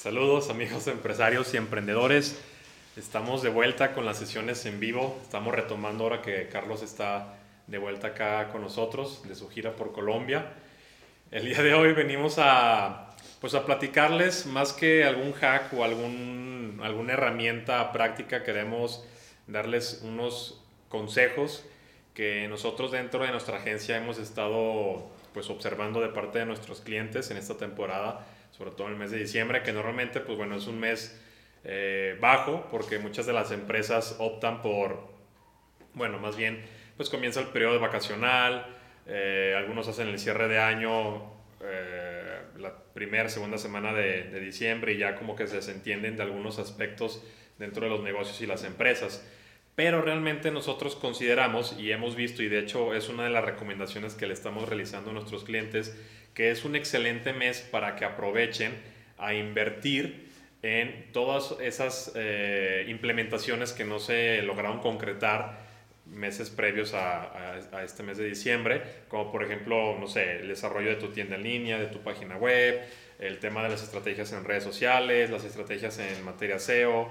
Saludos amigos empresarios y emprendedores. Estamos de vuelta con las sesiones en vivo. Estamos retomando ahora que Carlos está de vuelta acá con nosotros de su gira por Colombia. El día de hoy venimos a, pues a platicarles más que algún hack o algún, alguna herramienta práctica. Queremos darles unos consejos que nosotros dentro de nuestra agencia hemos estado pues observando de parte de nuestros clientes en esta temporada, sobre todo en el mes de diciembre, que normalmente pues bueno es un mes eh, bajo porque muchas de las empresas optan por, bueno, más bien pues comienza el periodo vacacional, eh, algunos hacen el cierre de año eh, la primera, segunda semana de, de, diciembre y ya como que se desentienden de algunos aspectos dentro de los negocios y las empresas. Pero realmente nosotros consideramos y hemos visto, y de hecho es una de las recomendaciones que le estamos realizando a nuestros clientes, que es un excelente mes para que aprovechen a invertir en todas esas eh, implementaciones que no se lograron concretar meses previos a, a, este mes de diciembre, como por ejemplo, no sé, el desarrollo de tu tienda en línea, de tu página web, el tema de las estrategias en redes sociales, las estrategias en materia SEO,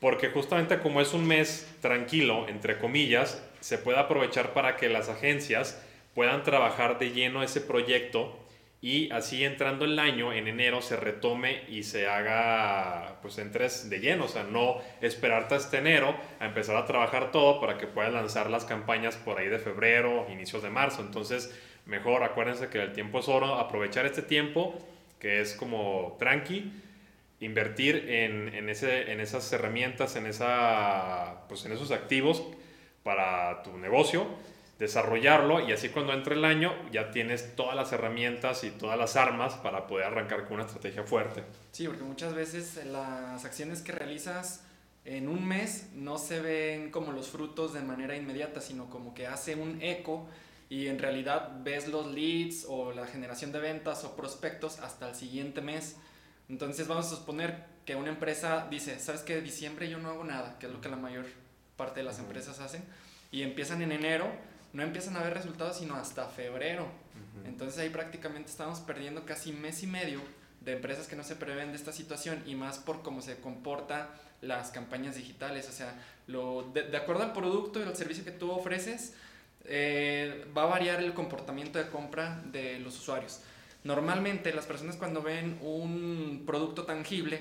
porque justamente como es un mes tranquilo, entre comillas, se puede aprovechar para que las agencias puedan trabajar de lleno ese proyecto y así entrando el año, en enero, se retome y se haga, pues entres de lleno, o sea, no esperarte hasta enero a empezar a trabajar todo para que puedas lanzar las campañas por ahí de febrero, inicios de marzo. Entonces, mejor acuérdense que el tiempo es oro, aprovechar este tiempo que es como tranqui, invertir en, en, ese, en esas herramientas, en, esa, pues en esos activos para tu negocio desarrollarlo y así cuando entre el año ya tienes todas las herramientas y todas las armas para poder arrancar con una estrategia fuerte. Sí, porque muchas veces las acciones que realizas en un mes no se ven como los frutos de manera inmediata, sino como que hace un eco y en realidad ves los leads o la generación de ventas o prospectos hasta el siguiente mes. Entonces vamos a suponer que una empresa dice, ¿sabes qué? Diciembre yo no hago nada, que es lo que la mayor parte de las empresas hacen, y empiezan en enero no empiezan a ver resultados sino hasta febrero. Entonces ahí prácticamente estamos perdiendo casi mes y medio de empresas que no se prevén de esta situación y más por cómo se comporta las campañas digitales. O sea, lo, de, acuerdo al producto y al servicio que tú ofreces, eh, va a variar el comportamiento de compra de los usuarios. Normalmente las personas cuando ven un producto tangible,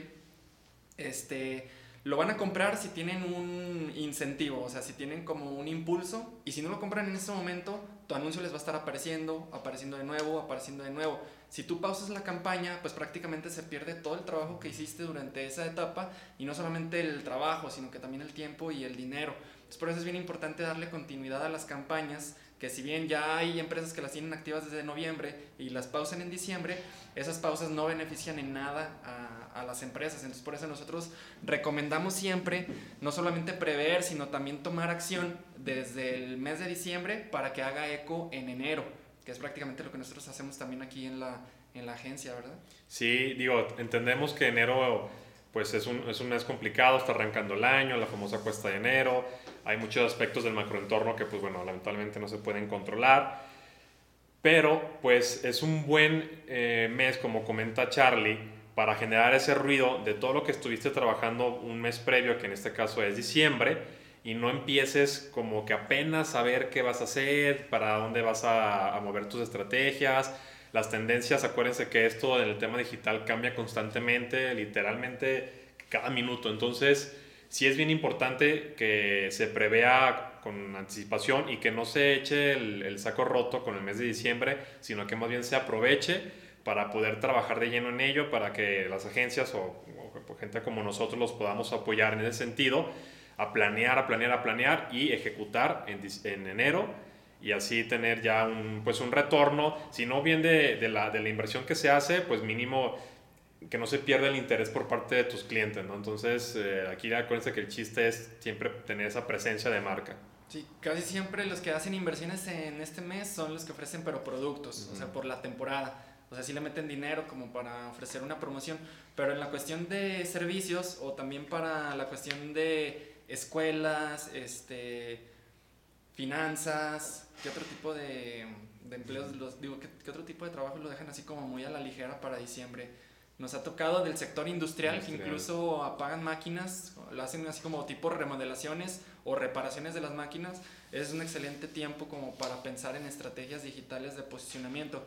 este, lo van a comprar si tienen un incentivo, o sea, si tienen como un impulso y si no lo compran en ese momento, tu anuncio les va a estar apareciendo, apareciendo de nuevo, apareciendo de nuevo. Si tú pausas la campaña, pues prácticamente se pierde todo el trabajo que hiciste durante esa etapa y no solamente el trabajo, sino que también el tiempo y el dinero. Por eso es bien importante darle continuidad a las campañas que si bien ya hay empresas que las tienen activas desde noviembre y las pausan en diciembre, esas pausas no benefician en nada a, a, las empresas. Entonces por eso nosotros recomendamos siempre no solamente prever, sino también tomar acción desde el mes de diciembre para que haga eco en enero, que es prácticamente lo que nosotros hacemos también aquí en la, en la agencia, ¿verdad? Sí, digo, entendemos que enero pues es un, es un mes complicado, está arrancando el año, la famosa cuesta de enero hay muchos aspectos del macroentorno que, pues bueno, lamentablemente no se pueden controlar. Pero, pues es un buen eh, mes, como comenta Charlie, para generar ese ruido de todo lo que estuviste trabajando un mes previo, que en este caso es diciembre, y no empieces como que apenas a ver qué vas a hacer, para dónde vas a, a mover tus estrategias, las tendencias, acuérdense que esto en el tema digital cambia constantemente, literalmente cada minuto. Entonces, sí es bien importante que se prevea con anticipación y que no se eche el, saco roto con el mes de diciembre, sino que más bien se aproveche para poder trabajar de lleno en ello, para que las agencias o, gente como nosotros los podamos apoyar en ese sentido, a planear, a planear, a planear y ejecutar en, en enero y así tener ya un, pues un retorno, si no bien de, de, la, de la inversión que se hace, pues mínimo que no se pierda el interés por parte de tus clientes, ¿no? Entonces, eh, aquí acuérdense que el chiste es siempre tener esa presencia de marca. Sí, casi siempre los que hacen inversiones en este mes son los que ofrecen pero productos, o sea, por la temporada. O sea, sí le meten dinero como para ofrecer una promoción, pero en la cuestión de servicios o también para la cuestión de escuelas, este, finanzas, ¿qué otro tipo de, de empleos, los, digo, ¿qué, ¿qué otro tipo de trabajo lo dejan así como muy a la ligera para diciembre? Nos ha tocado del sector industrial, Industrial. que incluso apagan máquinas, lo hacen así como tipo remodelaciones o reparaciones de las máquinas. Es un excelente tiempo como para pensar en estrategias digitales de posicionamiento.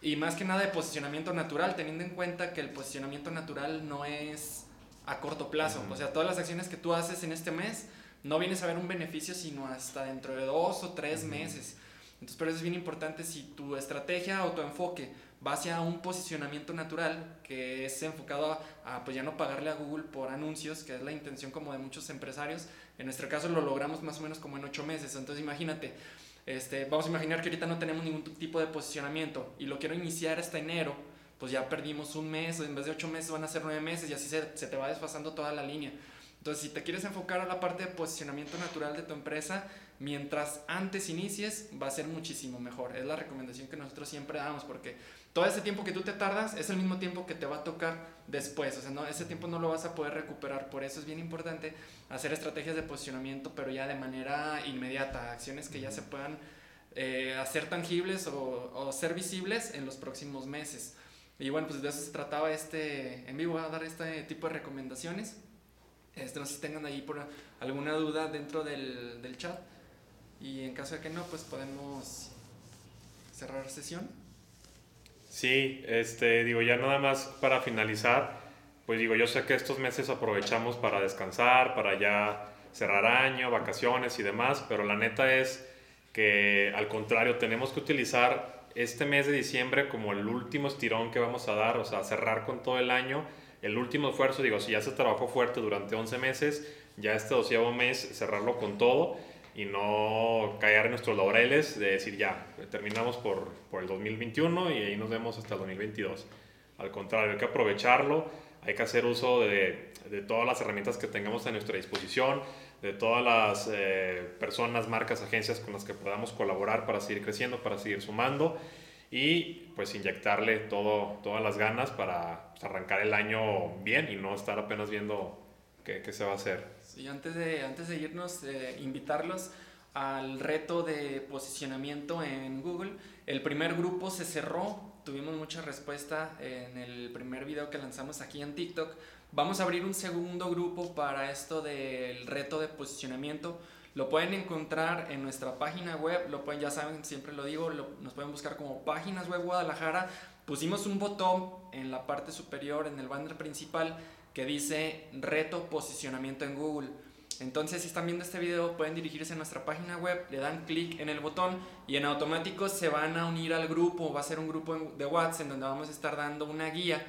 Y más que nada de posicionamiento natural, teniendo en cuenta que el posicionamiento natural no es a corto plazo. Ujú. O sea, todas las acciones que tú haces en este mes no vienes a ver un beneficio sino hasta dentro de dos o tres meses. Entonces, por eso es bien importante si tu estrategia o tu enfoque va hacia un posicionamiento natural que es enfocado a, a, pues ya no pagarle a Google por anuncios, que es la intención como de muchos empresarios. En nuestro caso lo logramos más o menos como en ocho meses. Entonces, imagínate, este, vamos a imaginar que ahorita no tenemos ningún tipo de posicionamiento y lo quiero iniciar hasta enero, pues ya perdimos un mes, en vez de ocho meses van a ser nueve meses y así se, se te va desfasando toda la línea. Entonces, si te quieres enfocar a la parte de posicionamiento natural de tu empresa, mientras antes inicies, va a ser muchísimo mejor. Es la recomendación que nosotros siempre damos, porque todo ese tiempo que tú te tardas es el mismo tiempo que te va a tocar después. O sea, no, ese tiempo no lo vas a poder recuperar. Por eso es bien importante hacer estrategias de posicionamiento, pero ya de manera inmediata, acciones que ya se puedan eh, hacer tangibles o, o ser visibles en los próximos meses. Y bueno, pues de eso se trataba este en vivo, a dar este tipo de recomendaciones. Este, no sé si tengan ahí por alguna duda dentro del, del chat. Y en caso de que no, pues podemos cerrar sesión. Sí, este, digo, ya nada más para finalizar, pues digo, yo sé que estos meses aprovechamos para descansar, para ya cerrar año, vacaciones y demás, pero la neta es que al contrario, tenemos que utilizar este mes de diciembre como el último estirón que vamos a dar, o sea, cerrar con todo el año, el último esfuerzo, digo, si ya se trabajó fuerte durante 11 meses, ya este doceavo mes cerrarlo con todo y no caer en nuestros laureles de decir ya, terminamos por, por el 2021 y ahí nos vemos hasta el 2022. Al contrario, hay que aprovecharlo, hay que hacer uso de, de todas las herramientas que tengamos a nuestra disposición, de todas las eh, personas, marcas, agencias con las que podamos colaborar para seguir creciendo, para seguir sumando y pues inyectarle todo, todas las ganas para pues, arrancar el año bien y no estar apenas viendo qué, qué se va a hacer. Y antes de, antes de irnos, eh, invitarlos al reto de posicionamiento en Google. El primer grupo se cerró, tuvimos mucha respuesta en el primer video que lanzamos aquí en TikTok. Vamos a abrir un segundo grupo para esto del reto de posicionamiento. Lo pueden encontrar en nuestra página web, lo pueden, ya saben, siempre lo digo, lo- nos pueden buscar como Páginas Web Guadalajara. Pusimos un botón en la parte superior, en el banner principal, que dice reto posicionamiento en Google. Entonces, si están viendo este video, pueden dirigirse a nuestra página web, le dan clic en el botón y en automático se van a unir al grupo. Va a ser un grupo de WhatsApp en donde vamos a estar dando una guía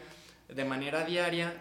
de manera diaria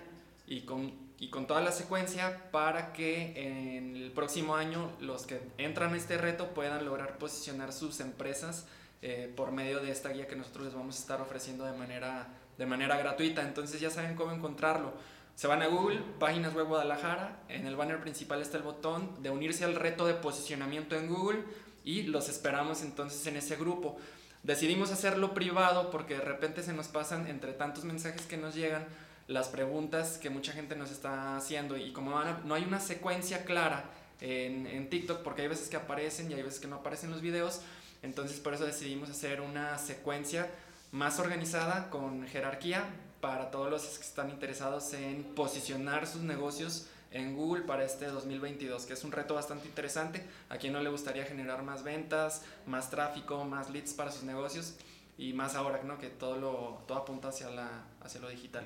y con, y con toda la secuencia para que en el próximo año los que entran a este reto puedan lograr posicionar sus empresas eh, por medio de esta guía que nosotros les vamos a estar ofreciendo de manera, de manera gratuita. Entonces ya saben cómo encontrarlo. Se van a Google, páginas web Guadalajara, en el banner principal está el botón de unirse al reto de posicionamiento en Google y los esperamos entonces en ese grupo. Decidimos hacerlo privado porque de repente se nos pasan entre tantos mensajes que nos llegan las preguntas que mucha gente nos está haciendo y como no hay una secuencia clara en, en TikTok porque hay veces que aparecen y hay veces que no aparecen los videos, entonces por eso decidimos hacer una secuencia más organizada con jerarquía para todos los que están interesados en posicionar sus negocios en Google para este 2022, que es un reto bastante interesante. A quien no le gustaría generar más ventas, más tráfico, más leads para sus negocios y más ahora, ¿no? Que todo lo todo apunta hacia la hacia lo digital.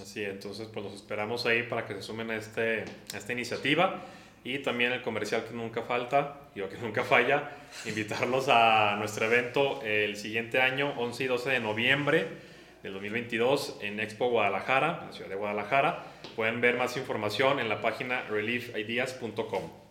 Así, entonces pues los esperamos ahí para que se sumen a, este, a esta iniciativa y también el comercial que nunca falta, digo que nunca falla, invitarlos a nuestro evento el siguiente año, 11 y 12 de noviembre del 2022 en Expo Guadalajara, en la ciudad de Guadalajara. Pueden ver más información en la página reliefideas.com.